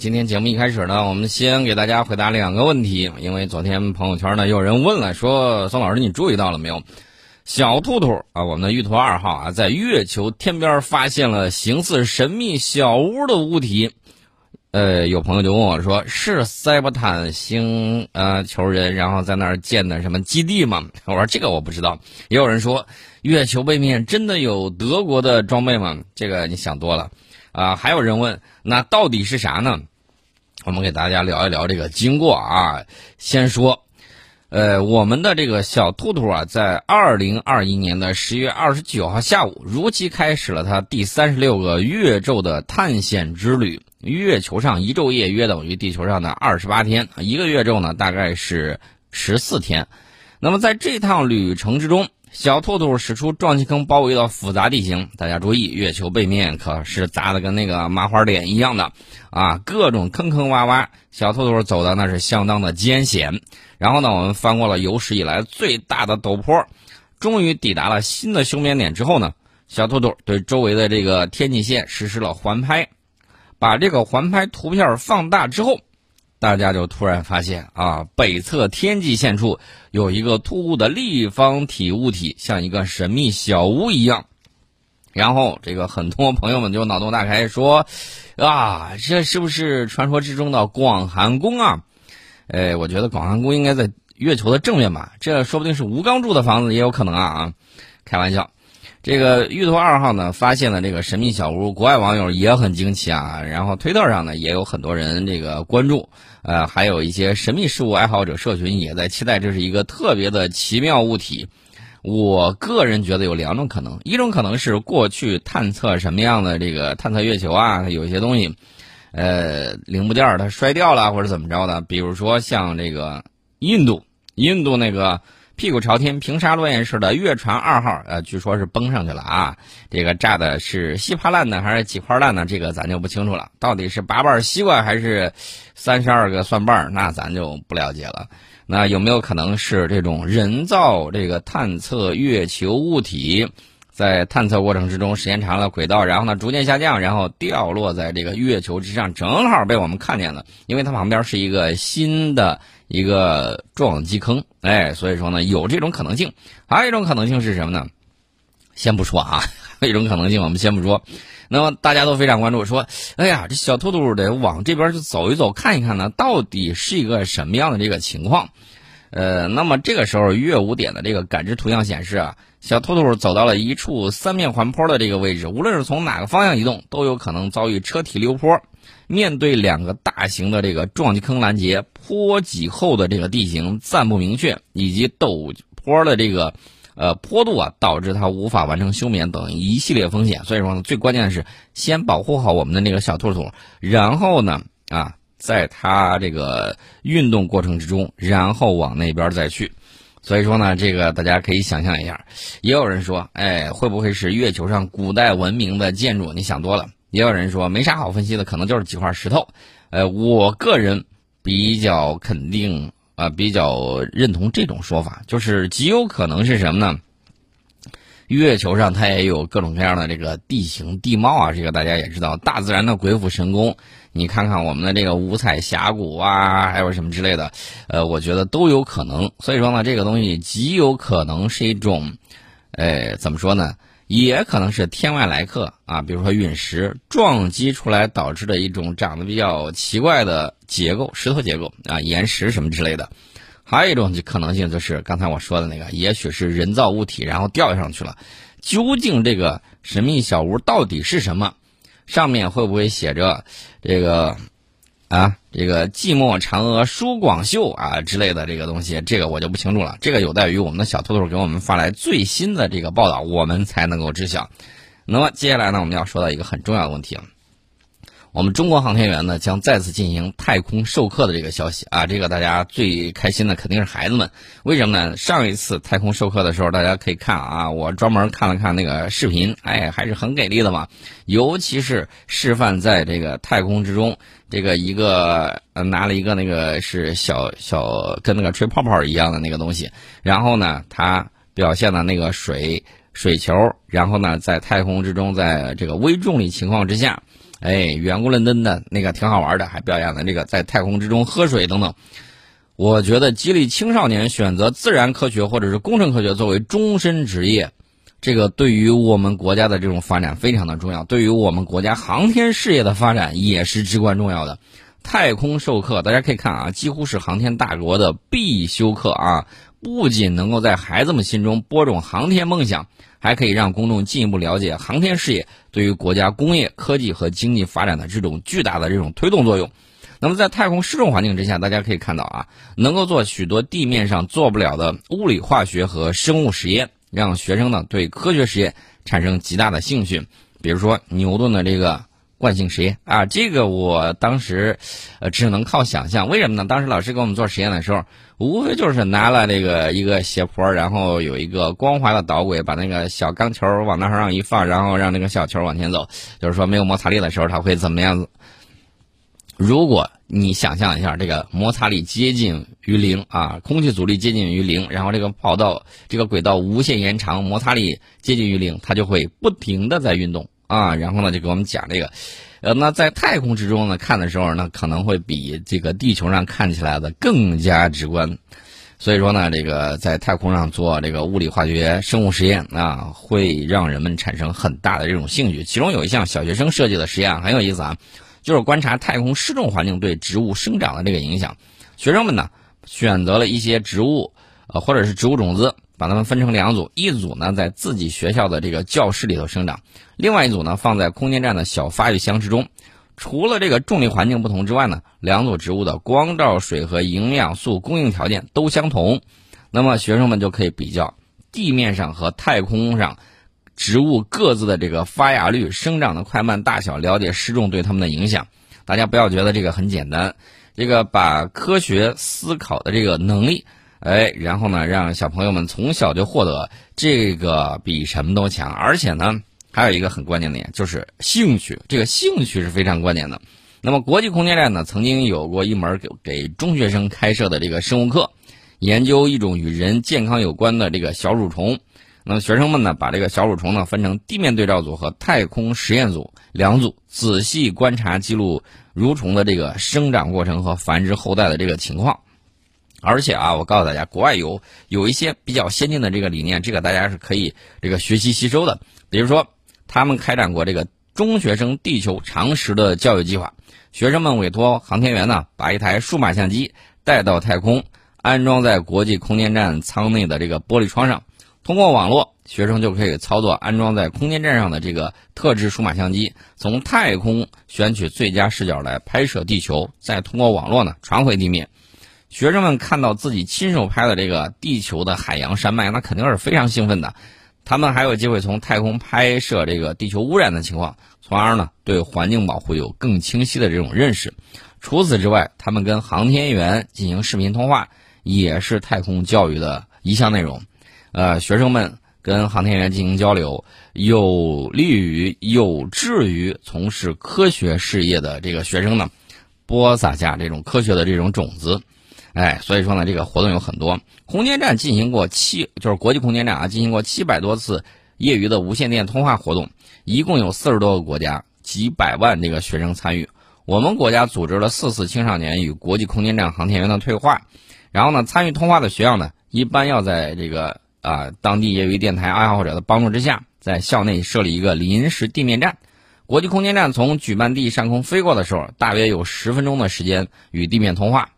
今天节目一开始呢，我们先给大家回答两个问题，因为昨天朋友圈呢有人问了，说宋老师你注意到了没有？小兔兔啊，我们的玉兔二号啊，在月球天边发现了形似神秘小屋的物体。呃，有朋友就问我说：“是塞伯坦星呃球人，然后在那儿建的什么基地吗？” 我说：“这个我不知道。”也有人说：“月球背面真的有德国的装备吗？”这个你想多了。啊，还有人问：“那到底是啥呢？”我们给大家聊一聊这个经过啊。先说，呃，我们的这个小兔兔啊，在二零二一年的十月二十九号下午，如期开始了它第三十六个月昼的探险之旅。月球上一昼夜约等于地球上的二十八天，一个月昼呢大概是十四天。那么在这趟旅程之中，小兔兔使出撞击坑包围的复杂地形。大家注意，月球背面可是砸的跟那个麻花脸一样的啊，各种坑坑洼洼。小兔兔走的那是相当的艰险。然后呢，我们翻过了有史以来最大的陡坡，终于抵达了新的休眠点之后呢，小兔兔对周围的这个天际线实施了环拍。把这个环拍图片放大之后，大家就突然发现啊，北侧天际线处有一个突兀的立方体物体，像一个神秘小屋一样。然后，这个很多朋友们就脑洞大开，说：“啊，这是不是传说之中的广寒宫啊？”哎，我觉得广寒宫应该在月球的正面吧，这说不定是吴刚住的房子，也有可能啊啊！开玩笑。这个玉兔二号呢，发现了这个神秘小屋，国外网友也很惊奇啊。然后推特上呢，也有很多人这个关注，呃，还有一些神秘事物爱好者社群也在期待这是一个特别的奇妙物体。我个人觉得有两种可能，一种可能是过去探测什么样的这个探测月球啊，有一些东西，呃，零部件它摔掉了或者怎么着的，比如说像这个印度，印度那个。屁股朝天、平沙落雁式的月船二号，呃，据说是崩上去了啊。这个炸的是稀巴烂的还是几块烂的？这个咱就不清楚了。到底是八瓣西瓜还是三十二个蒜瓣？那咱就不了解了。那有没有可能是这种人造这个探测月球物体，在探测过程之中时间长了，轨道然后呢逐渐下降，然后掉落在这个月球之上，正好被我们看见了？因为它旁边是一个新的。一个撞击坑，哎，所以说呢，有这种可能性。还有一种可能性是什么呢？先不说啊，还 有一种可能性我们先不说。那么大家都非常关注，说，哎呀，这小兔兔得往这边去走一走，看一看呢，到底是一个什么样的这个情况？呃，那么这个时候月五点的这个感知图像显示啊，小兔兔走到了一处三面环坡的这个位置，无论是从哪个方向移动，都有可能遭遇车体溜坡。面对两个大型的这个撞击坑拦截，坡脊后的这个地形暂不明确，以及陡坡的这个呃坡度啊，导致它无法完成休眠等一系列风险。所以说呢，最关键的是先保护好我们的那个小兔兔，然后呢啊，在它这个运动过程之中，然后往那边再去。所以说呢，这个大家可以想象一下。也有人说，哎，会不会是月球上古代文明的建筑？你想多了。也有人说没啥好分析的，可能就是几块石头。呃，我个人比较肯定啊，比较认同这种说法，就是极有可能是什么呢？月球上它也有各种各样的这个地形地貌啊，这个大家也知道，大自然的鬼斧神工。你看看我们的这个五彩峡谷啊，还有什么之类的，呃，我觉得都有可能。所以说呢，这个东西极有可能是一种，呃，怎么说呢？也可能是天外来客啊，比如说陨石撞击出来导致的一种长得比较奇怪的结构，石头结构啊，岩石什么之类的。还有一种可能性就是刚才我说的那个，也许是人造物体然后掉上去了。究竟这个神秘小屋到底是什么？上面会不会写着这个？啊，这个寂寞嫦娥舒广秀啊之类的这个东西，这个我就不清楚了。这个有待于我们的小兔兔给我们发来最新的这个报道，我们才能够知晓。那么接下来呢，我们要说到一个很重要的问题了。我们中国航天员呢将再次进行太空授课的这个消息啊，这个大家最开心的肯定是孩子们。为什么呢？上一次太空授课的时候，大家可以看啊，我专门看了看那个视频，哎，还是很给力的嘛。尤其是示范在这个太空之中，这个一个拿了一个那个是小小跟那个吹泡泡一样的那个东西，然后呢，他表现的那个水水球，然后呢，在太空之中，在这个微重力情况之下。哎，圆咕棱登的那个挺好玩的，还表演了这个在太空之中喝水等等。我觉得激励青少年选择自然科学或者是工程科学作为终身职业，这个对于我们国家的这种发展非常的重要，对于我们国家航天事业的发展也是至关重要的。太空授课，大家可以看啊，几乎是航天大国的必修课啊，不仅能够在孩子们心中播种航天梦想，还可以让公众进一步了解航天事业对于国家工业、科技和经济发展的这种巨大的这种推动作用。那么，在太空失重环境之下，大家可以看到啊，能够做许多地面上做不了的物理、化学和生物实验，让学生呢对科学实验产生极大的兴趣。比如说牛顿的这个惯性实验啊，这个我当时呃只能靠想象。为什么呢？当时老师给我们做实验的时候，无非就是拿了这个一个斜坡，然后有一个光滑的导轨，把那个小钢球往那上一放，然后让那个小球往前走。就是说没有摩擦力的时候，它会怎么样子？如果你想象一下，这个摩擦力接近于零啊，空气阻力接近于零，然后这个跑道、这个轨道无限延长，摩擦力接近于零，它就会不停的在运动啊。然后呢，就给我们讲这个，呃，那在太空之中呢，看的时候呢，可能会比这个地球上看起来的更加直观。所以说呢，这个在太空上做这个物理、化学、生物实验啊，会让人们产生很大的这种兴趣。其中有一项小学生设计的实验很有意思啊。就是观察太空失重环境对植物生长的这个影响。学生们呢选择了一些植物，呃，或者是植物种子，把它们分成两组，一组呢在自己学校的这个教室里头生长，另外一组呢放在空间站的小发育箱之中。除了这个重力环境不同之外呢，两组植物的光照、水和营养素供应条件都相同。那么学生们就可以比较地面上和太空上。植物各自的这个发芽率、生长的快慢、大小，了解失重对它们的影响。大家不要觉得这个很简单，这个把科学思考的这个能力，哎，然后呢，让小朋友们从小就获得这个比什么都强。而且呢，还有一个很关键的点，就是兴趣。这个兴趣是非常关键的。那么，国际空间站呢，曾经有过一门给给中学生开设的这个生物课，研究一种与人健康有关的这个小蠕虫。那么学生们呢，把这个小蠕虫呢分成地面对照组和太空实验组两组，仔细观察记录蠕虫的这个生长过程和繁殖后代的这个情况。而且啊，我告诉大家，国外有有一些比较先进的这个理念，这个大家是可以这个学习吸收的。比如说，他们开展过这个中学生地球常识的教育计划，学生们委托航天员呢，把一台数码相机带到太空，安装在国际空间站舱内的这个玻璃窗上。通过网络，学生就可以操作安装在空间站上的这个特制数码相机，从太空选取最佳视角来拍摄地球，再通过网络呢传回地面。学生们看到自己亲手拍的这个地球的海洋山脉，那肯定是非常兴奋的。他们还有机会从太空拍摄这个地球污染的情况，从而呢对环境保护有更清晰的这种认识。除此之外，他们跟航天员进行视频通话，也是太空教育的一项内容。呃，学生们跟航天员进行交流，有利于有志于从事科学事业的这个学生呢，播撒下这种科学的这种种子。哎，所以说呢，这个活动有很多。空间站进行过七，就是国际空间站啊，进行过七百多次业余的无线电通话活动，一共有四十多个国家，几百万这个学生参与。我们国家组织了四次青少年与国际空间站航天员的对话，然后呢，参与通话的学校呢，一般要在这个。啊，当地业余电台爱好者的帮助之下，在校内设立一个临时地面站。国际空间站从举办地上空飞过的时候，大约有十分钟的时间与地面通话。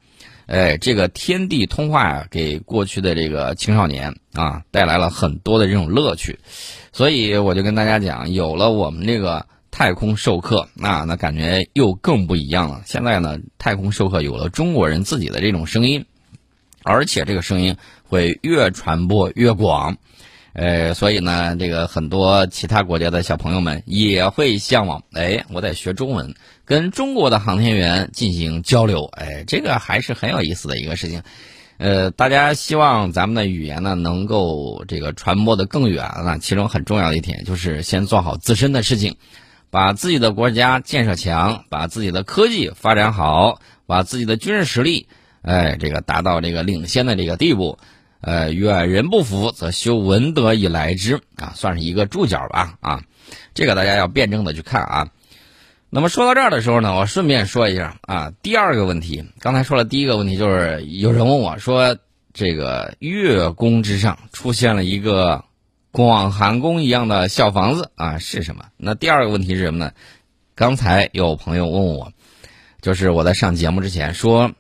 哎，这个天地通话啊，给过去的这个青少年啊带来了很多的这种乐趣。所以我就跟大家讲，有了我们这个太空授课，那那感觉又更不一样了。现在呢，太空授课有了中国人自己的这种声音。而且这个声音会越传播越广，呃，所以呢，这个很多其他国家的小朋友们也会向往，哎，我得学中文，跟中国的航天员进行交流，哎，这个还是很有意思的一个事情。呃，大家希望咱们的语言呢能够这个传播的更远，那其中很重要的一点就是先做好自身的事情，把自己的国家建设强，把自己的科技发展好，把自己的军事实力。哎，这个达到这个领先的这个地步，呃，远人不服则修文德以来之啊，算是一个注脚吧啊。这个大家要辩证的去看啊。那么说到这儿的时候呢，我顺便说一下啊，第二个问题，刚才说了第一个问题，就是有人问我说，这个月宫之上出现了一个广寒宫一样的小房子啊，是什么？那第二个问题是什么呢？刚才有朋友问我，就是我在上节目之前说，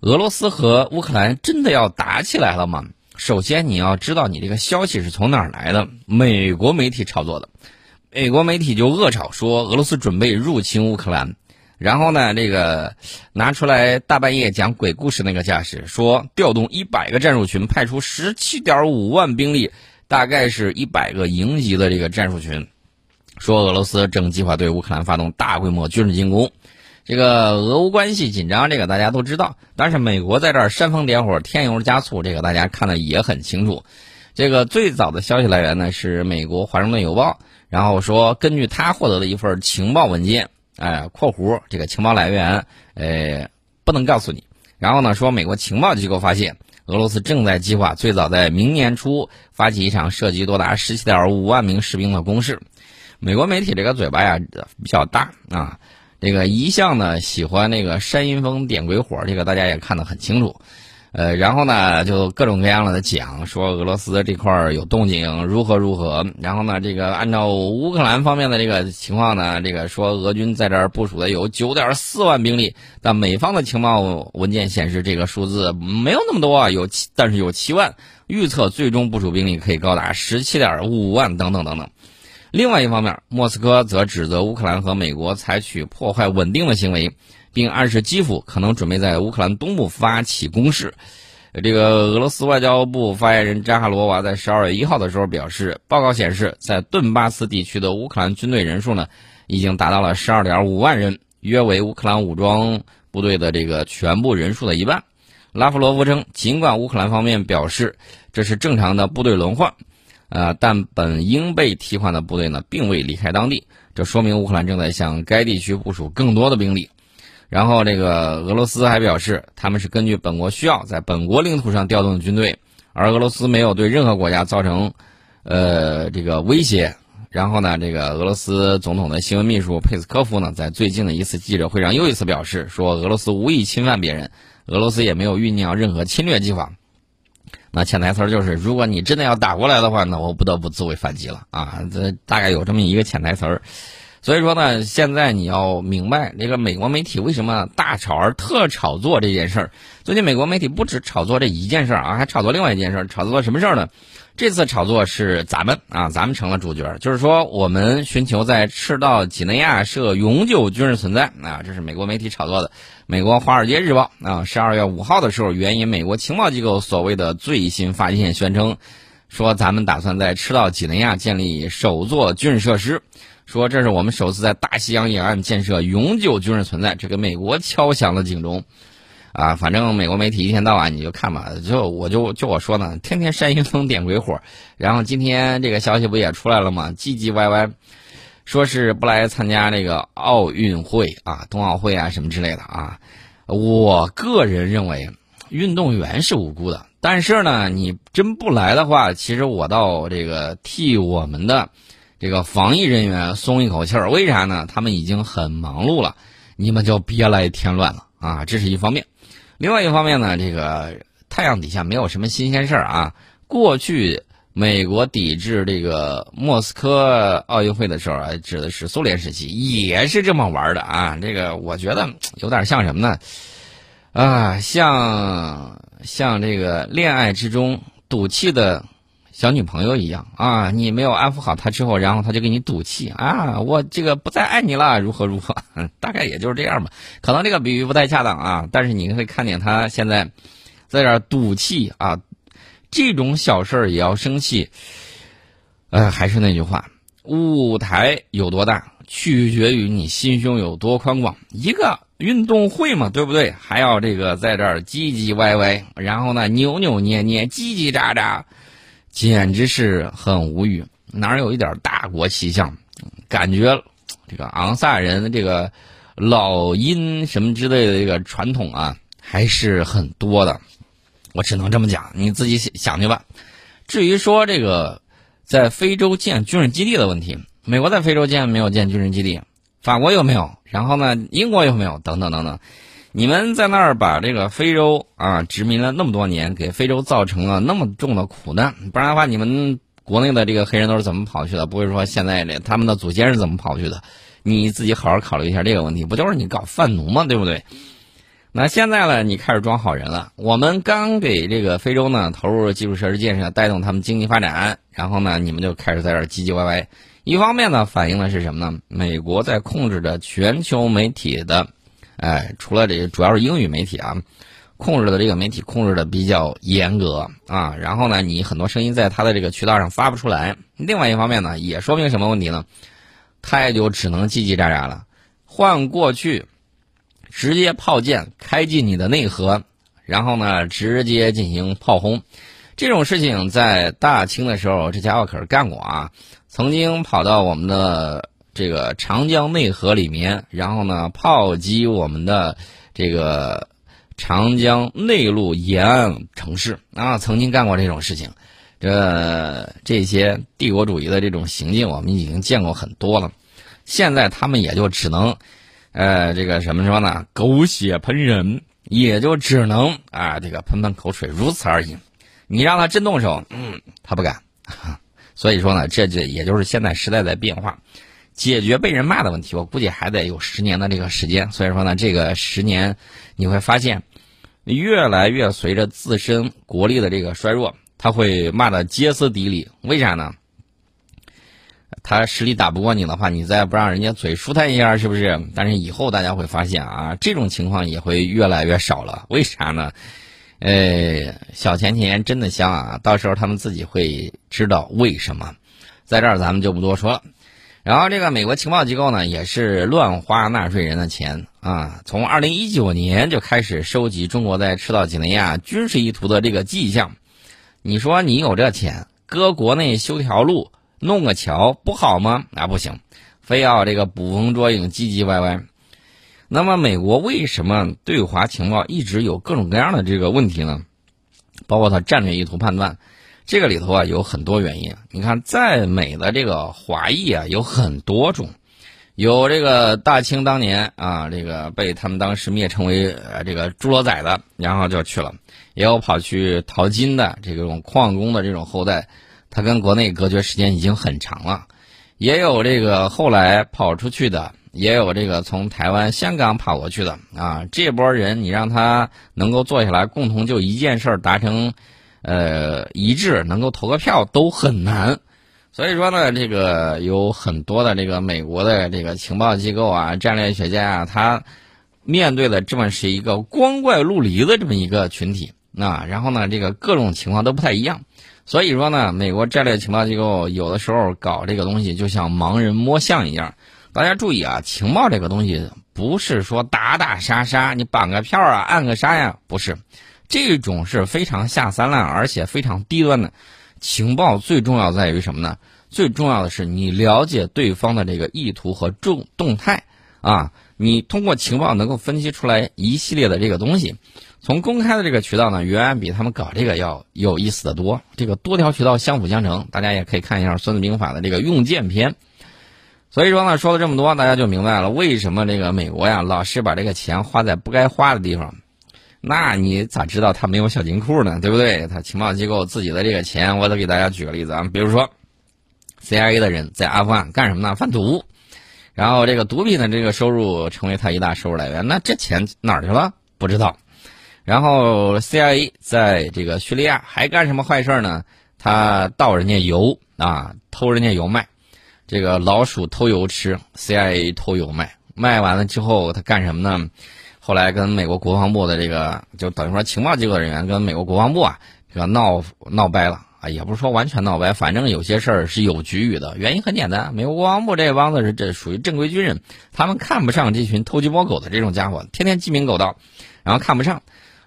俄罗斯和乌克兰真的要打起来了吗？首先你要知道，你这个消息是从哪儿来的？美国媒体炒作的。美国媒体就恶炒说俄罗斯准备入侵乌克兰，然后呢，这个拿出来大半夜讲鬼故事那个架势，说调动一百个战术群，派出十七点五万兵力，大概是一百个营级的这个战术群，说俄罗斯正计划对乌克兰发动大规模军事进攻。这个俄乌关系紧张，这个大家都知道，但是美国在这儿煽风点火、添油加醋，这个大家看的也很清楚。这个最早的消息来源呢是美国《华盛顿邮报》。然后说，根据他获得的一份情报文件，哎，括弧这个情报来源，呃，不能告诉你。然后呢，说美国情报机构发现，俄罗斯正在计划最早在明年初发起一场涉及多达十七点五万名士兵的攻势。美国媒体这个嘴巴呀比较大啊，这个一向呢喜欢那个煽阴风点鬼火，这个大家也看得很清楚。呃，然后呢，就各种各样的讲说俄罗斯这块有动静，如何如何。然后呢，这个按照乌克兰方面的这个情况呢，这个说俄军在这儿部署的有九点四万兵力，但美方的情报文件显示这个数字没有那么多啊，有七，但是有七万，预测最终部署兵力可以高达十七点五万等等等等。另外一方面，莫斯科则指责乌克兰和美国采取破坏稳定的行为。并暗示基辅可能准备在乌克兰东部发起攻势。这个俄罗斯外交部发言人扎哈罗娃在十二月一号的时候表示，报告显示，在顿巴斯地区的乌克兰军队人数呢，已经达到了十二点五万人，约为乌克兰武装部队的这个全部人数的一半。拉夫罗夫称，尽管乌克兰方面表示这是正常的部队轮换，呃，但本应被替换的部队呢，并未离开当地，这说明乌克兰正在向该地区部署更多的兵力。然后，这个俄罗斯还表示，他们是根据本国需要，在本国领土上调动军队，而俄罗斯没有对任何国家造成，呃，这个威胁。然后呢，这个俄罗斯总统的新闻秘书佩斯科夫呢，在最近的一次记者会上又一次表示，说俄罗斯无意侵犯别人，俄罗斯也没有酝酿任何侵略计划。那潜台词就是，如果你真的要打过来的话，那我不得不自卫反击了啊！这大概有这么一个潜台词儿。所以说呢，现在你要明白这个美国媒体为什么大炒而特炒作这件事儿。最近美国媒体不止炒作这一件事儿啊，还炒作另外一件事儿。炒作什么事儿呢？这次炒作是咱们啊，咱们成了主角。就是说，我们寻求在赤道几内亚设永久军事存在啊，这是美国媒体炒作的。美国《华尔街日报》啊，十二月五号的时候，援引美国情报机构所谓的最新发现，宣称说咱们打算在赤道几内亚建立首座军事设施。说这是我们首次在大西洋沿岸建设永久军事存在，这个美国敲响了警钟，啊，反正美国媒体一天到晚你就看吧，就我就就我说呢，天天煽阴风点鬼火，然后今天这个消息不也出来了吗？唧唧歪歪，说是不来参加这个奥运会啊，冬奥会啊什么之类的啊。我个人认为，运动员是无辜的，但是呢，你真不来的话，其实我倒这个替我们的。这个防疫人员松一口气儿，为啥呢？他们已经很忙碌了，你们就别来添乱了啊！这是一方面。另外一方面呢，这个太阳底下没有什么新鲜事儿啊。过去美国抵制这个莫斯科奥运会的时候，指的是苏联时期，也是这么玩的啊。这个我觉得有点像什么呢？啊，像像这个恋爱之中赌气的。小女朋友一样啊，你没有安抚好她之后，然后她就给你赌气啊，我这个不再爱你了，如何如何，大概也就是这样吧。可能这个比喻不太恰当啊，但是你可以看见她现在在这赌气啊，这种小事儿也要生气。呃，还是那句话，舞台有多大，取决于你心胸有多宽广。一个运动会嘛，对不对？还要这个在这儿唧唧歪歪，然后呢扭扭捏捏，叽叽喳喳。简直是很无语，哪有一点大国气象？感觉这个昂萨人的这个老鹰什么之类的这个传统啊，还是很多的。我只能这么讲，你自己想去吧。至于说这个在非洲建军事基地的问题，美国在非洲建没有建军事基地？法国有没有？然后呢，英国有没有？等等等等。你们在那儿把这个非洲啊殖民了那么多年，给非洲造成了那么重的苦难，不然的话，你们国内的这个黑人都是怎么跑去的？不会说现在这他们的祖先是怎么跑去的？你自己好好考虑一下这个问题，不就是你搞贩奴吗？对不对？那现在呢，你开始装好人了。我们刚给这个非洲呢投入基础设施建设，带动他们经济发展，然后呢，你们就开始在这唧唧歪歪。一方面呢，反映的是什么呢？美国在控制着全球媒体的。哎，除了这个，主要是英语媒体啊，控制的这个媒体控制的比较严格啊。然后呢，你很多声音在他的这个渠道上发不出来。另外一方面呢，也说明什么问题呢？他也就只能叽叽喳喳了。换过去，直接炮舰开进你的内河，然后呢，直接进行炮轰。这种事情在大清的时候，这家伙可是干过啊，曾经跑到我们的。这个长江内河里面，然后呢，炮击我们的这个长江内陆沿岸城市啊，曾经干过这种事情。这这些帝国主义的这种行径，我们已经见过很多了。现在他们也就只能，呃，这个什么说呢？狗血喷人，也就只能啊，这个喷喷口水，如此而已。你让他真动手，嗯，他不敢。所以说呢，这就也就是现在时代在变化。解决被人骂的问题，我估计还得有十年的这个时间。所以说呢，这个十年你会发现，越来越随着自身国力的这个衰弱，他会骂的歇斯底里。为啥呢？他实力打不过你的话，你再不让人家嘴舒坦一下，是不是？但是以后大家会发现啊，这种情况也会越来越少了。为啥呢？呃，小钱钱真的香啊！到时候他们自己会知道为什么。在这儿咱们就不多说了。然后这个美国情报机构呢，也是乱花纳税人的钱啊！从二零一九年就开始收集中国在赤道几内亚军事意图的这个迹象。你说你有这钱，搁国内修条路、弄个桥不好吗？啊，不行，非要这个捕风捉影、唧唧歪歪。那么美国为什么对华情报一直有各种各样的这个问题呢？包括它战略意图判断。这个里头啊有很多原因，你看，在美的这个华裔啊有很多种，有这个大清当年啊这个被他们当时灭称为呃这个猪猡仔的，然后就去了，也有跑去淘金的这种矿工的这种后代，他跟国内隔绝时间已经很长了，也有这个后来跑出去的，也有这个从台湾、香港跑过去的。啊，这波人你让他能够坐下来共同就一件事儿达成。呃，一致能够投个票都很难，所以说呢，这个有很多的这个美国的这个情报机构啊、战略学家啊，他面对的这么是一个光怪陆离的这么一个群体啊，然后呢，这个各种情况都不太一样，所以说呢，美国战略情报机构有的时候搞这个东西就像盲人摸象一样。大家注意啊，情报这个东西不是说打打杀杀，你绑个票啊、按个杀呀，不是。这种是非常下三滥，而且非常低端的情报。最重要在于什么呢？最重要的是你了解对方的这个意图和动动态啊！你通过情报能够分析出来一系列的这个东西。从公开的这个渠道呢，远远比他们搞这个要有意思的多。这个多条渠道相辅相成，大家也可以看一下《孙子兵法》的这个用剑篇。所以说呢，说了这么多，大家就明白了为什么这个美国呀老是把这个钱花在不该花的地方。那你咋知道他没有小金库呢？对不对？他情报机构自己的这个钱，我得给大家举个例子啊，比如说，CIA 的人在阿富汗干什么呢？贩毒，然后这个毒品的这个收入成为他一大收入来源。那这钱哪儿去了？不知道。然后 CIA 在这个叙利亚还干什么坏事呢？他盗人家油啊，偷人家油卖，这个老鼠偷油吃，CIA 偷油卖，卖完了之后他干什么呢？后来跟美国国防部的这个，就等于说情报机构人员跟美国国防部啊，这个闹闹掰了啊，也不是说完全闹掰，反正有些事儿是有局域的。原因很简单，美国国防部这帮子是这属于正规军人，他们看不上这群偷鸡摸狗的这种家伙，天天鸡鸣狗盗，然后看不上，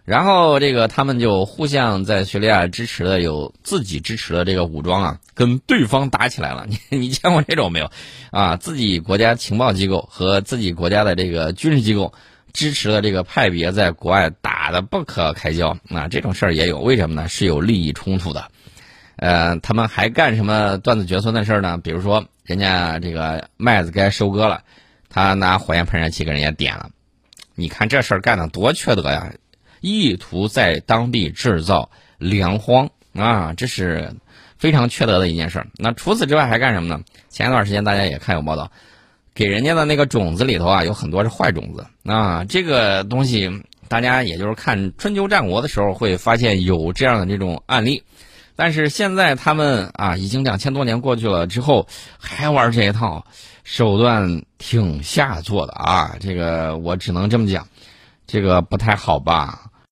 然后这个他们就互相在叙利亚支持的有自己支持的这个武装啊，跟对方打起来了。你 你见过这种没有？啊，自己国家情报机构和自己国家的这个军事机构。支持的这个派别在国外打的不可开交啊，这种事儿也有，为什么呢？是有利益冲突的。呃，他们还干什么断子绝孙的事儿呢？比如说，人家这个麦子该收割了，他拿火焰喷射器给人家点了。你看这事儿干的多缺德呀！意图在当地制造粮荒啊，这是非常缺德的一件事。那除此之外还干什么呢？前一段时间大家也看有报道，给人家的那个种子里头啊，有很多是坏种子啊。这个东西大家也就是看春秋战国的时候会发现有这样的这种案例，但是现在他们啊，已经两千多年过去了之后还玩这一套。手段挺下作的啊！这个我只能这么讲，这个不太好吧？